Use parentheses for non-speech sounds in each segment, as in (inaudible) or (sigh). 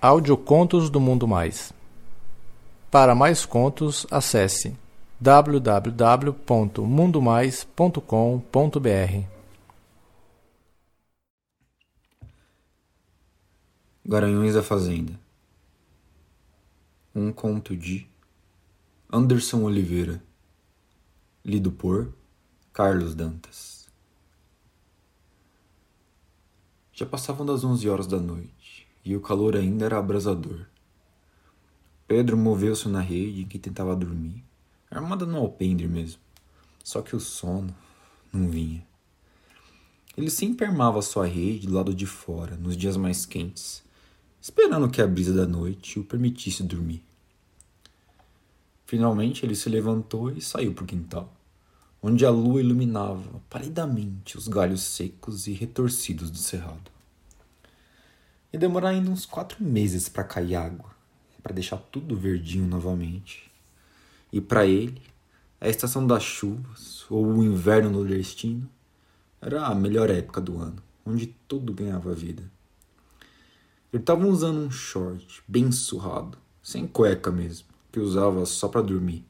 Audiocontos do Mundo Mais. Para mais contos, acesse www.mundomais.com.br. Garanhões da Fazenda. Um conto de Anderson Oliveira. Lido por Carlos Dantas. Já passavam das onze horas da noite e o calor ainda era abrasador. Pedro moveu-se na rede em que tentava dormir, armada no alpendre mesmo. Só que o sono não vinha. Ele sempre armava sua rede do lado de fora, nos dias mais quentes, esperando que a brisa da noite o permitisse dormir. Finalmente ele se levantou e saiu para o quintal, onde a lua iluminava palidamente os galhos secos e retorcidos do cerrado. Ia demorar ainda uns quatro meses para cair água, para deixar tudo verdinho novamente. E para ele, a estação das chuvas, ou o inverno nordestino, era a melhor época do ano, onde tudo ganhava vida. Ele estava usando um short bem surrado, sem cueca mesmo, que usava só para dormir.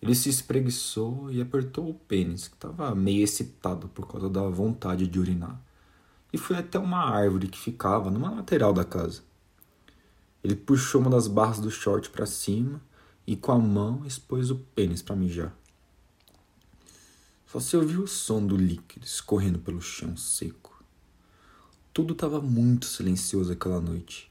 Ele se espreguiçou e apertou o pênis, que estava meio excitado por causa da vontade de urinar e foi até uma árvore que ficava numa lateral da casa. Ele puxou uma das barras do short para cima e com a mão expôs o pênis para mijar. Só se ouviu o som do líquido escorrendo pelo chão seco. Tudo estava muito silencioso aquela noite.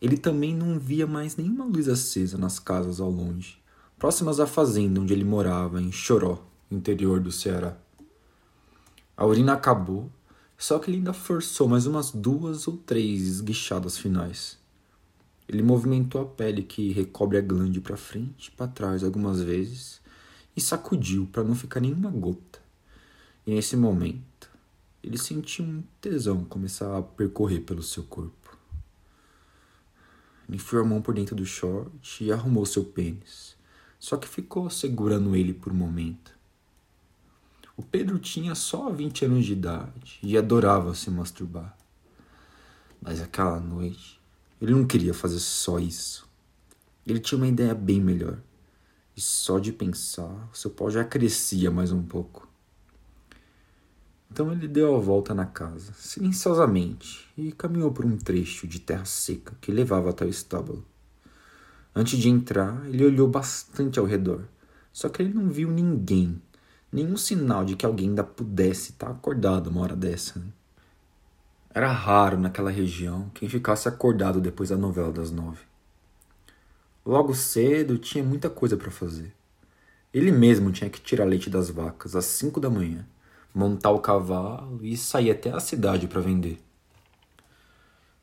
Ele também não via mais nenhuma luz acesa nas casas ao longe, próximas à fazenda onde ele morava, em Choró, interior do Ceará. A urina acabou só que ele ainda forçou mais umas duas ou três esguichadas finais. Ele movimentou a pele que recobre a glande para frente e para trás algumas vezes e sacudiu para não ficar nenhuma gota. E nesse momento, ele sentiu um tesão começar a percorrer pelo seu corpo. Ele enfiou a mão por dentro do short e arrumou seu pênis, só que ficou segurando ele por um momento. O Pedro tinha só 20 anos de idade e adorava se masturbar. Mas aquela noite, ele não queria fazer só isso. Ele tinha uma ideia bem melhor. E só de pensar, o seu pau já crescia mais um pouco. Então ele deu a volta na casa, silenciosamente, e caminhou por um trecho de terra seca que levava até o estábulo. Antes de entrar, ele olhou bastante ao redor, só que ele não viu ninguém nenhum sinal de que alguém ainda pudesse estar acordado uma hora dessa. Né? Era raro naquela região quem ficasse acordado depois da novela das nove. Logo cedo tinha muita coisa para fazer. Ele mesmo tinha que tirar leite das vacas às cinco da manhã, montar o cavalo e sair até a cidade para vender.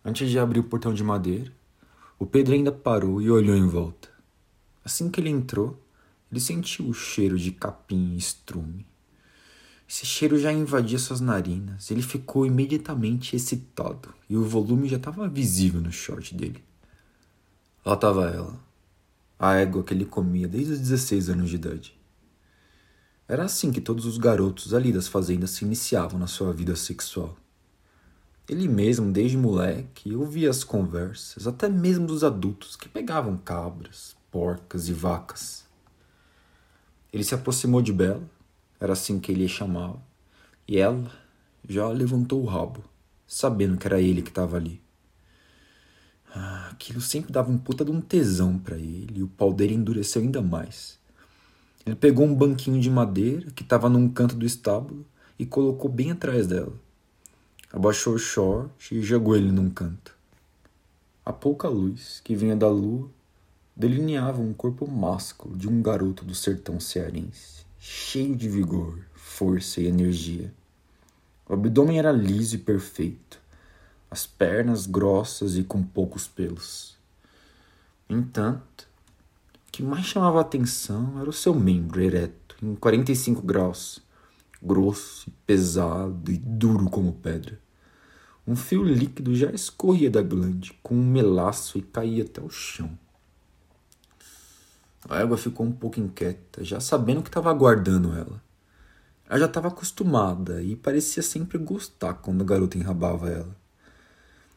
Antes de abrir o portão de madeira, o Pedro ainda parou e olhou em volta. Assim que ele entrou, ele sentiu o cheiro de capim e estrume. Esse cheiro já invadia suas narinas. Ele ficou imediatamente excitado e o volume já estava visível no short dele. Lá estava ela, a égua que ele comia desde os 16 anos de idade. Era assim que todos os garotos ali das fazendas se iniciavam na sua vida sexual. Ele mesmo, desde moleque, ouvia as conversas, até mesmo dos adultos que pegavam cabras, porcas e vacas. Ele se aproximou de Bela, era assim que ele a chamava, e ela já levantou o rabo, sabendo que era ele que estava ali. Ah, aquilo sempre dava um puta de um tesão para ele, e o pau dele endureceu ainda mais. Ele pegou um banquinho de madeira que estava num canto do estábulo e colocou bem atrás dela. Abaixou o short e jogou ele num canto. A pouca luz que vinha da lua delineava um corpo másculo de um garoto do sertão cearense, cheio de vigor, força e energia. O abdômen era liso e perfeito, as pernas grossas e com poucos pelos. Entanto, o que mais chamava a atenção era o seu membro ereto, em 45 graus, grosso, pesado e duro como pedra. Um fio líquido já escorria da glande com um melaço e caía até o chão. A égua ficou um pouco inquieta, já sabendo que estava aguardando ela. Ela já estava acostumada e parecia sempre gostar quando o garoto enrabava ela.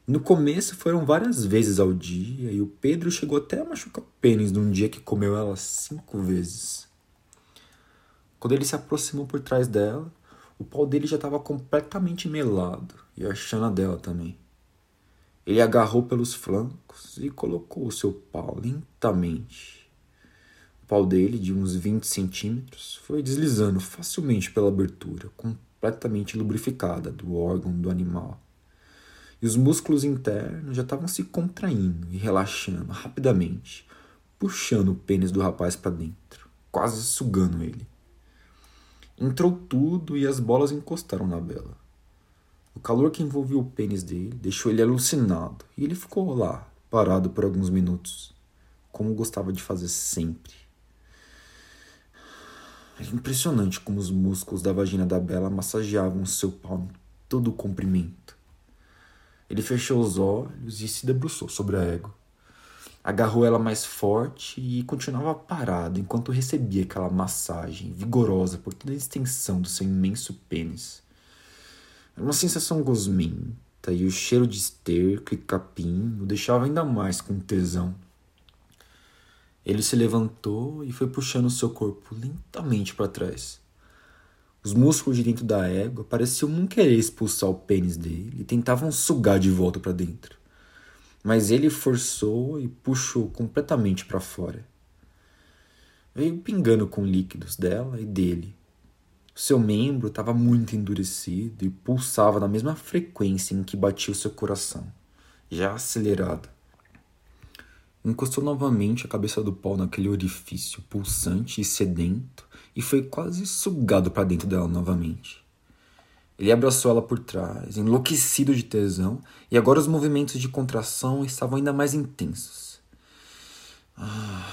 No começo foram várias vezes ao dia e o Pedro chegou até a machucar o pênis num dia que comeu ela cinco vezes. Quando ele se aproximou por trás dela, o pau dele já estava completamente melado e a chana dela também. Ele agarrou pelos flancos e colocou o seu pau lentamente. O pau dele, de uns 20 centímetros, foi deslizando facilmente pela abertura, completamente lubrificada do órgão do animal. E os músculos internos já estavam se contraindo e relaxando rapidamente, puxando o pênis do rapaz para dentro, quase sugando ele. Entrou tudo e as bolas encostaram na Bela. O calor que envolvia o pênis dele deixou ele alucinado e ele ficou lá, parado por alguns minutos, como gostava de fazer sempre. Era impressionante como os músculos da vagina da Bela massageavam seu pau em todo o comprimento. Ele fechou os olhos e se debruçou sobre a égua. Agarrou ela mais forte e continuava parado enquanto recebia aquela massagem vigorosa por toda a extensão do seu imenso pênis. Era uma sensação gosmenta e o cheiro de esterco e capim o deixava ainda mais com tesão. Ele se levantou e foi puxando seu corpo lentamente para trás. Os músculos de dentro da égua pareciam não querer expulsar o pênis dele e tentavam sugar de volta para dentro. Mas ele forçou e puxou completamente para fora. Veio pingando com líquidos dela e dele, seu membro estava muito endurecido e pulsava na mesma frequência em que batia o seu coração, já acelerado. Encostou novamente a cabeça do pau naquele orifício pulsante e sedento e foi quase sugado para dentro dela novamente. Ele abraçou ela por trás, enlouquecido de tesão, e agora os movimentos de contração estavam ainda mais intensos. Ah.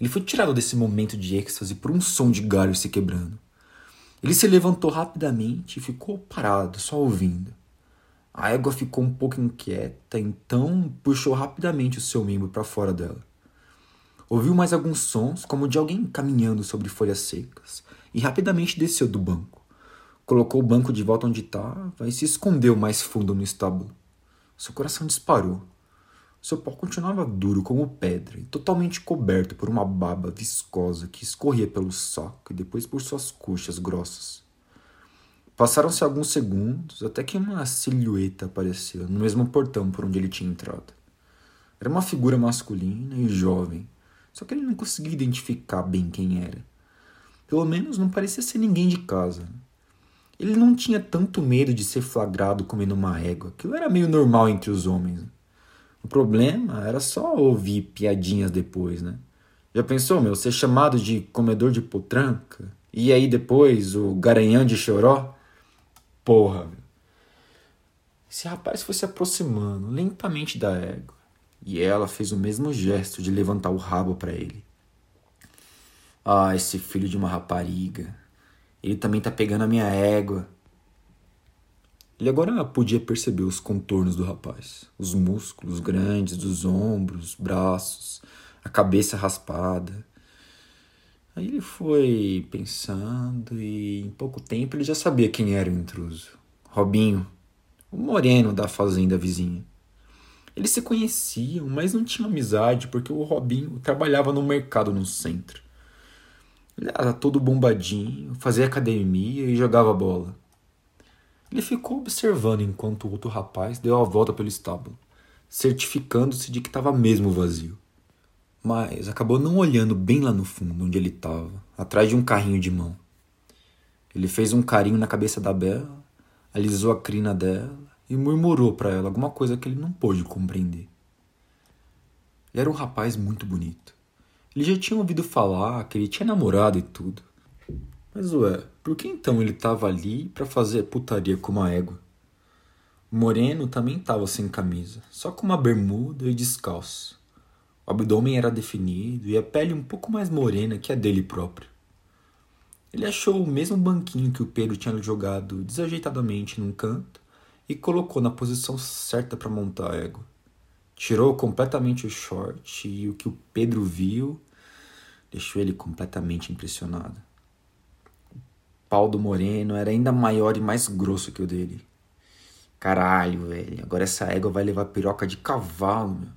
Ele foi tirado desse momento de êxtase por um som de galho se quebrando. Ele se levantou rapidamente e ficou parado, só ouvindo. A égua ficou um pouco inquieta, então puxou rapidamente o seu membro para fora dela. Ouviu mais alguns sons, como de alguém caminhando sobre folhas secas, e rapidamente desceu do banco. Colocou o banco de volta onde estava e se escondeu mais fundo no estábulo. Seu coração disparou. Seu pau continuava duro como pedra e totalmente coberto por uma baba viscosa que escorria pelo saco e depois por suas coxas grossas. Passaram-se alguns segundos até que uma silhueta apareceu no mesmo portão por onde ele tinha entrado. Era uma figura masculina e jovem, só que ele não conseguia identificar bem quem era. Pelo menos não parecia ser ninguém de casa. Ele não tinha tanto medo de ser flagrado comendo uma égua, aquilo era meio normal entre os homens. O problema era só ouvir piadinhas depois, né? Já pensou, meu, ser chamado de comedor de potranca? E aí depois o garanhão de choró? Porra. Esse rapaz foi se aproximando lentamente da égua e ela fez o mesmo gesto de levantar o rabo para ele. Ah, esse filho de uma rapariga. Ele também tá pegando a minha égua. Ele agora podia perceber os contornos do rapaz, os músculos grandes dos ombros, braços, a cabeça raspada. Aí ele foi pensando e em pouco tempo ele já sabia quem era o intruso. Robinho, o moreno da fazenda vizinha. Eles se conheciam, mas não tinham amizade porque o Robinho trabalhava no mercado no centro. Ele era todo bombadinho, fazia academia e jogava bola. Ele ficou observando enquanto o outro rapaz deu a volta pelo estábulo, certificando-se de que estava mesmo vazio. Mas acabou não olhando bem lá no fundo, onde ele estava, atrás de um carrinho de mão. Ele fez um carinho na cabeça da Bela, alisou a crina dela e murmurou para ela alguma coisa que ele não pôde compreender. Ele era um rapaz muito bonito. Ele já tinha ouvido falar que ele tinha namorado e tudo. Mas ué, por que então ele estava ali para fazer putaria com uma égua? O moreno também estava sem camisa, só com uma bermuda e descalço. O abdômen era definido e a pele um pouco mais morena que a dele próprio. Ele achou o mesmo banquinho que o Pedro tinha jogado desajeitadamente num canto e colocou na posição certa para montar a égua. Tirou completamente o short e o que o Pedro viu deixou ele completamente impressionado pau do moreno era ainda maior e mais grosso que o dele. Caralho, velho, agora essa égua vai levar piroca de cavalo, meu.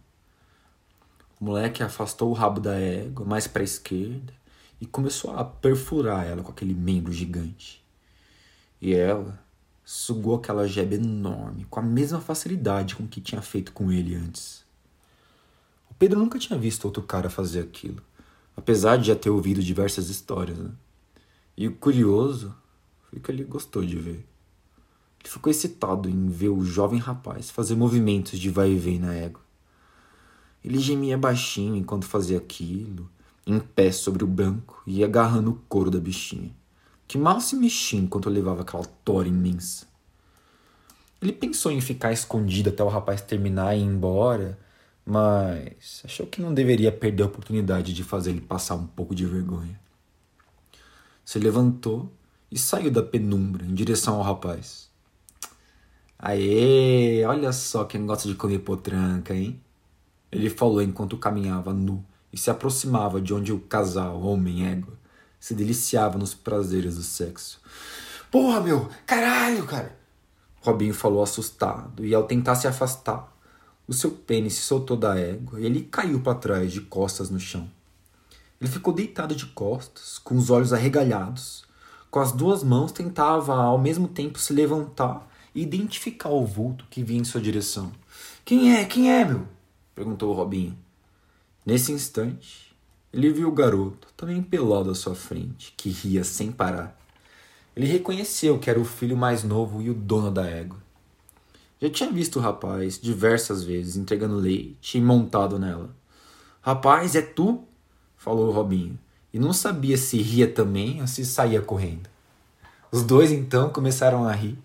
O moleque afastou o rabo da égua mais para a esquerda e começou a perfurar ela com aquele membro gigante. E ela sugou aquela jeba enorme com a mesma facilidade com que tinha feito com ele antes. O Pedro nunca tinha visto outro cara fazer aquilo, apesar de já ter ouvido diversas histórias, né? E o curioso foi que ele gostou de ver. Ele ficou excitado em ver o jovem rapaz fazer movimentos de vai e vem na égua. Ele gemia baixinho enquanto fazia aquilo, em pé sobre o banco e agarrando o couro da bichinha, que mal se mexia enquanto levava aquela tora imensa. Ele pensou em ficar escondido até o rapaz terminar e ir embora, mas achou que não deveria perder a oportunidade de fazer ele passar um pouco de vergonha. Se levantou e saiu da penumbra em direção ao rapaz. Aê, olha só quem gosta de comer potranca, hein? Ele falou enquanto caminhava nu e se aproximava de onde o casal, homem égua, se deliciava nos prazeres do sexo. Porra, meu! Caralho, cara! Robinho falou assustado e ao tentar se afastar, o seu pênis se soltou da égua e ele caiu para trás de costas no chão. Ele ficou deitado de costas, com os olhos arregalhados. Com as duas mãos tentava ao mesmo tempo se levantar e identificar o vulto que vinha em sua direção. Quem é? Quem é, meu? Perguntou Robinho. Nesse instante, ele viu o garoto, também pelado à sua frente, que ria sem parar. Ele reconheceu que era o filho mais novo e o dono da égua. Já tinha visto o rapaz diversas vezes entregando leite e montado nela. Rapaz, é tu? falou o Robinho, e não sabia se ria também ou se saía correndo. Os dois então começaram a rir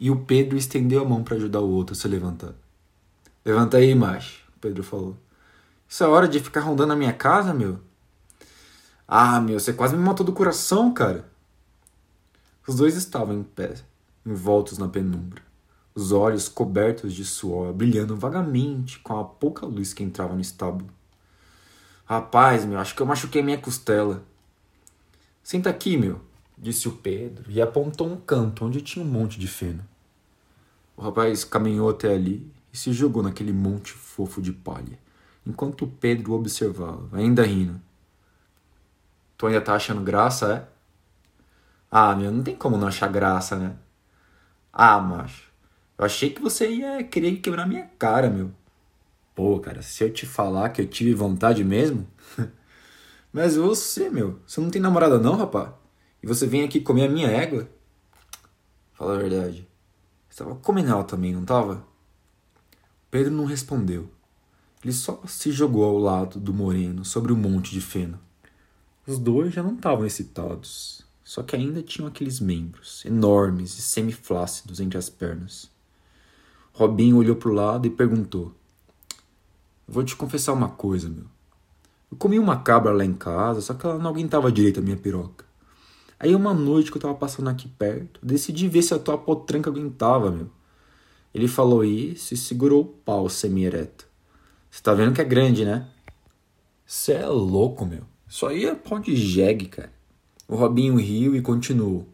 e o Pedro estendeu a mão para ajudar o outro a se levantar. Levanta aí, macho, Pedro falou. Isso é hora de ficar rondando a minha casa, meu? Ah, meu, você quase me matou do coração, cara. Os dois estavam em pé, envoltos na penumbra, os olhos cobertos de suor, brilhando vagamente com a pouca luz que entrava no estábulo. Rapaz, meu, acho que eu machuquei minha costela. Senta aqui, meu, disse o Pedro e apontou um canto onde tinha um monte de feno. O rapaz caminhou até ali se jogou naquele monte fofo de palha, enquanto Pedro observava, ainda rindo. Tu ainda tá achando graça, é? Ah, meu, não tem como não achar graça, né? Ah, macho, eu achei que você ia querer quebrar minha cara, meu. Pô, cara, se eu te falar que eu tive vontade mesmo. (laughs) Mas você, meu, você não tem namorada não, rapá? E você vem aqui comer a minha égua? Fala a verdade. Você tava comendo ela também, não tava? Pedro não respondeu. Ele só se jogou ao lado do moreno sobre o um monte de feno. Os dois já não estavam excitados, só que ainda tinham aqueles membros enormes e semiflácidos entre as pernas. Robinho olhou para o lado e perguntou: Vou te confessar uma coisa, meu. Eu comi uma cabra lá em casa, só que ela não aguentava direito a minha piroca. Aí uma noite que eu tava passando aqui perto, decidi ver se a tua potranca aguentava, meu. Ele falou isso e segurou o pau semi-ereto. Você tá vendo que é grande, né? Você é louco, meu. Isso aí é pau de jegue, cara. O Robinho riu e continuou.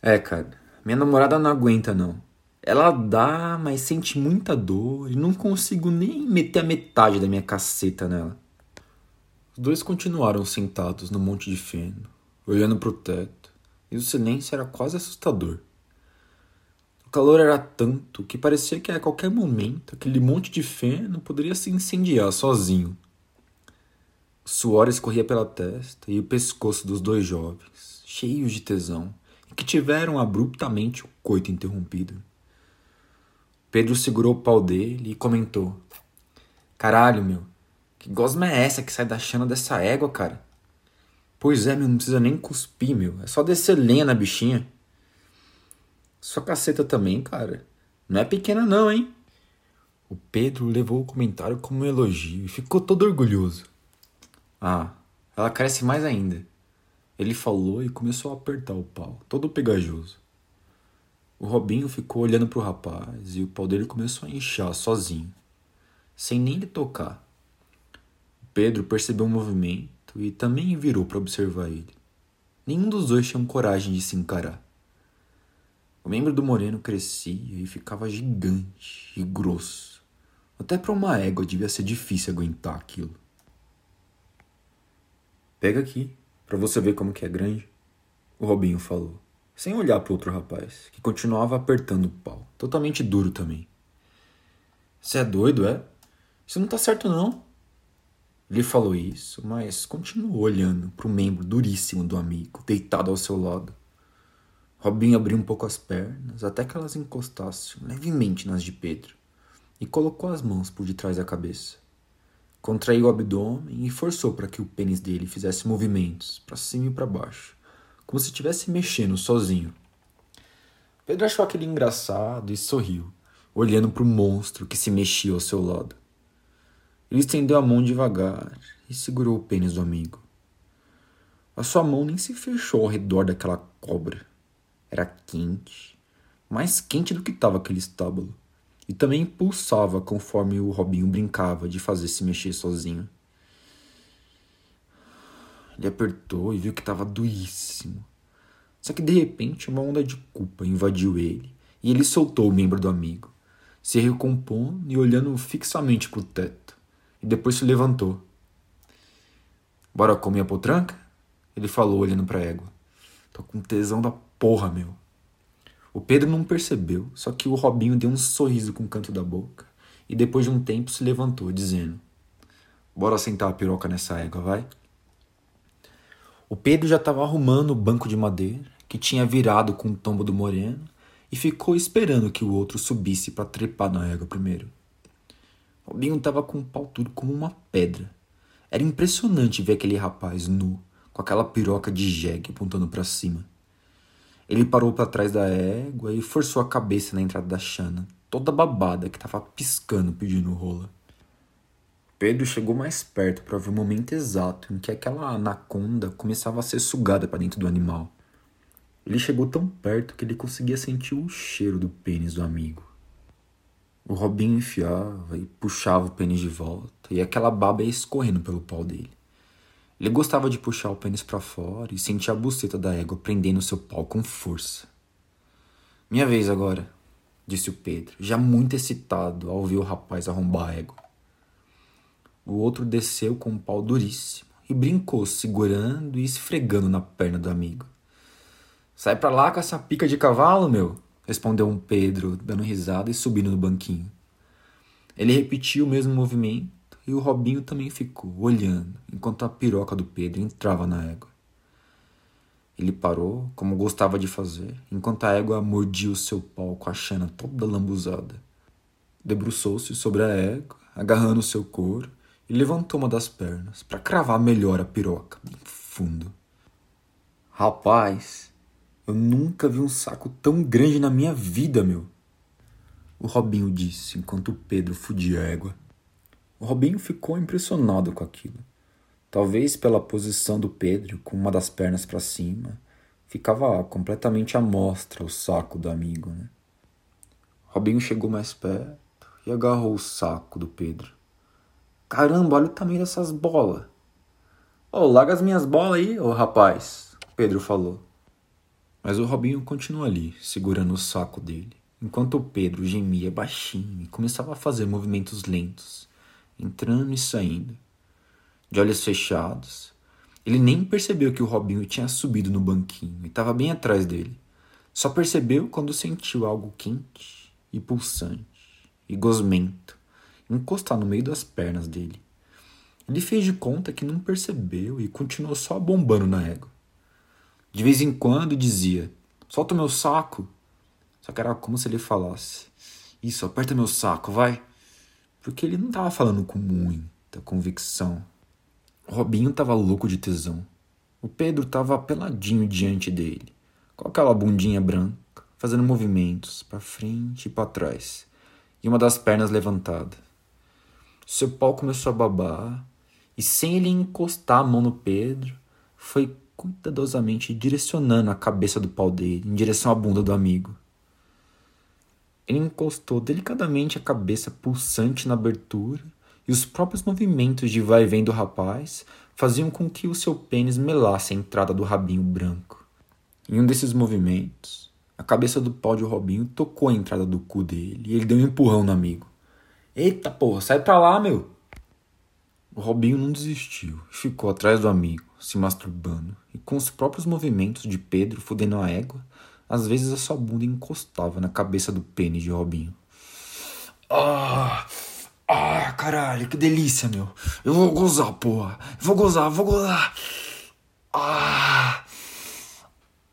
É, cara, minha namorada não aguenta, não. Ela dá, mas sente muita dor e não consigo nem meter a metade da minha caceta nela. Os dois continuaram sentados no monte de feno, olhando para o teto, e o silêncio era quase assustador. O calor era tanto que parecia que a qualquer momento aquele monte de feno poderia se incendiar sozinho. O suor escorria pela testa e o pescoço dos dois jovens, cheios de tesão, e que tiveram abruptamente o coito interrompido. Pedro segurou o pau dele e comentou: Caralho, meu, que gosma é essa que sai da chana dessa égua, cara? Pois é, meu, não precisa nem cuspir, meu. É só descer lenha na bichinha. Sua caceta também, cara. Não é pequena, não, hein? O Pedro levou o comentário como um elogio e ficou todo orgulhoso. Ah, ela cresce mais ainda. Ele falou e começou a apertar o pau, todo pegajoso. O Robinho ficou olhando para o rapaz e o pau dele começou a inchar sozinho, sem nem lhe tocar. O Pedro percebeu o movimento e também virou para observar ele. Nenhum dos dois tinha coragem de se encarar. O membro do moreno crescia e ficava gigante e grosso. Até para uma égua devia ser difícil aguentar aquilo. Pega aqui, para você ver como que é grande, o Robinho falou, sem olhar para outro rapaz, que continuava apertando o pau, totalmente duro também. Você é doido, é? Isso não tá certo não. Ele falou isso, mas continuou olhando para o membro duríssimo do amigo, deitado ao seu lado. Robinho abriu um pouco as pernas, até que elas encostassem levemente nas de Pedro, e colocou as mãos por detrás da cabeça. Contraiu o abdômen e forçou para que o pênis dele fizesse movimentos para cima e para baixo, como se estivesse mexendo sozinho. Pedro achou aquele engraçado e sorriu, olhando para o monstro que se mexia ao seu lado. Ele estendeu a mão devagar e segurou o pênis do amigo. A sua mão nem se fechou ao redor daquela cobra era quente, mais quente do que estava aquele estábulo, e também pulsava conforme o Robinho brincava de fazer se mexer sozinho. Ele apertou e viu que estava duríssimo. Só que de repente uma onda de culpa invadiu ele e ele soltou o membro do amigo, se recompondo e olhando fixamente para o teto, e depois se levantou. Bora comer a potranca? Ele falou olhando para a égua. Tô com tesão da porra, meu. O Pedro não percebeu, só que o Robinho deu um sorriso com o canto da boca e depois de um tempo se levantou, dizendo: Bora sentar a piroca nessa égua, vai? O Pedro já estava arrumando o banco de madeira, que tinha virado com o tombo do moreno, e ficou esperando que o outro subisse para trepar na égua primeiro. Robinho estava com o pau tudo como uma pedra. Era impressionante ver aquele rapaz nu, com aquela piroca de jegue apontando para cima. Ele parou para trás da égua e forçou a cabeça na entrada da chana, toda babada que estava piscando pedindo rola. Pedro chegou mais perto para ver o momento exato em que aquela anaconda começava a ser sugada para dentro do animal. Ele chegou tão perto que ele conseguia sentir o cheiro do pênis do amigo. O Robinho enfiava e puxava o pênis de volta, e aquela baba ia escorrendo pelo pau dele. Ele gostava de puxar o pênis para fora e sentir a buceta da égua prendendo seu pau com força. Minha vez agora, disse o Pedro, já muito excitado ao ver o rapaz arrombar a égua. O outro desceu com um pau duríssimo e brincou, segurando e esfregando na perna do amigo. Sai pra lá com essa pica de cavalo, meu! respondeu um Pedro, dando risada e subindo no banquinho. Ele repetiu o mesmo movimento e o Robinho também ficou, olhando, enquanto a piroca do Pedro entrava na égua. Ele parou, como gostava de fazer, enquanto a égua mordia o seu pau com a chana toda lambuzada. Debruçou-se sobre a égua, agarrando o seu couro, e levantou uma das pernas para cravar melhor a piroca, bem fundo. Rapaz, eu nunca vi um saco tão grande na minha vida, meu. O Robinho disse enquanto o Pedro fudia a égua. Robinho ficou impressionado com aquilo. Talvez pela posição do Pedro, com uma das pernas para cima, ficava completamente à mostra o saco do amigo. Né? Robinho chegou mais perto e agarrou o saco do Pedro. Caramba, olha o tamanho dessas bolas. Ô, oh, larga as minhas bolas aí, ô oh, rapaz, Pedro falou. Mas o Robinho continuou ali, segurando o saco dele, enquanto o Pedro gemia baixinho e começava a fazer movimentos lentos entrando e saindo, de olhos fechados. Ele nem percebeu que o Robinho tinha subido no banquinho e estava bem atrás dele. Só percebeu quando sentiu algo quente e pulsante e gosmento encostar no meio das pernas dele. Ele fez de conta que não percebeu e continuou só bombando na égua. De vez em quando dizia: Solta meu saco. Só que era como se ele falasse: Isso, aperta meu saco, vai porque ele não estava falando com muita convicção. O Robinho estava louco de tesão. O Pedro estava peladinho diante dele, com aquela bundinha branca, fazendo movimentos para frente e para trás, e uma das pernas levantada. Seu pau começou a babar, e sem ele encostar a mão no Pedro, foi cuidadosamente direcionando a cabeça do pau dele em direção à bunda do amigo. Ele encostou delicadamente a cabeça pulsante na abertura e os próprios movimentos de vai vem do rapaz faziam com que o seu pênis melasse a entrada do rabinho branco. Em um desses movimentos, A cabeça do pau de Robinho tocou a entrada do cu dele e ele deu um empurrão no amigo. Eita porra, sai pra lá, meu! O Robinho não desistiu ficou atrás do amigo, se masturbando, e com os próprios movimentos de Pedro fudendo a égua, às vezes a sua bunda encostava na cabeça do pênis de Robinho. Ah! Ah, caralho, que delícia, meu. Eu vou gozar, porra. Eu vou gozar, vou gozar. Ah!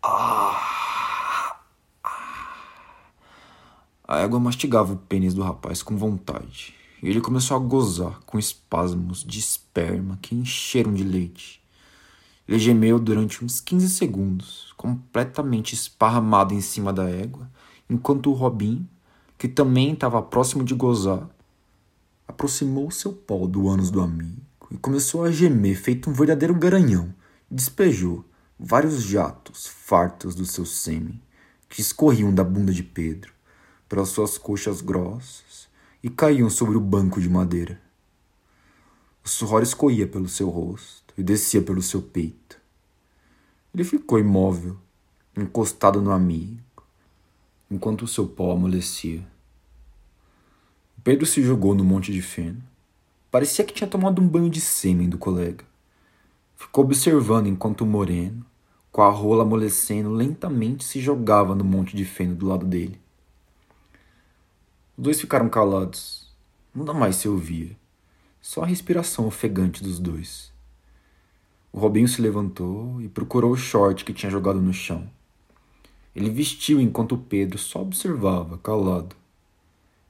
Ah! A égua mastigava o pênis do rapaz com vontade. E ele começou a gozar com espasmos de esperma que encheram de leite. Ele gemeu durante uns 15 segundos, completamente esparramado em cima da égua, enquanto o Robin, que também estava próximo de gozar, aproximou seu pau do ânus do amigo e começou a gemer feito um verdadeiro garanhão. Despejou vários jatos fartos do seu sêmen que escorriam da bunda de Pedro pelas suas coxas grossas e caíam sobre o banco de madeira. O suor escorria pelo seu rosto e descia pelo seu peito. Ele ficou imóvel, encostado no amigo, enquanto o seu pau amolecia. Pedro se jogou no monte de feno. Parecia que tinha tomado um banho de sêmen do colega. Ficou observando enquanto o moreno, com a rola amolecendo, lentamente se jogava no monte de feno do lado dele. Os dois ficaram calados. Nada mais se ouvia. Só a respiração ofegante dos dois. O Robinho se levantou e procurou o short que tinha jogado no chão. Ele vestiu enquanto Pedro só observava, calado.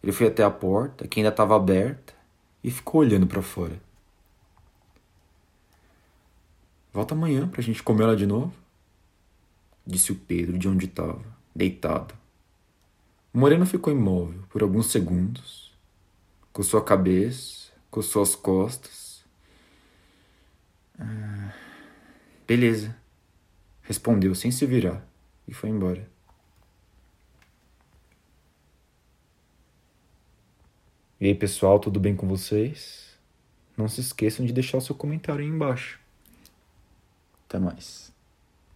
Ele foi até a porta, que ainda estava aberta, e ficou olhando para fora. Volta amanhã para a gente comer ela de novo? Disse o Pedro de onde estava, deitado. O moreno ficou imóvel por alguns segundos, coçou a cabeça, coçou as costas. Ah, beleza, respondeu sem se virar e foi embora. E aí, pessoal, tudo bem com vocês? Não se esqueçam de deixar o seu comentário aí embaixo. Até mais.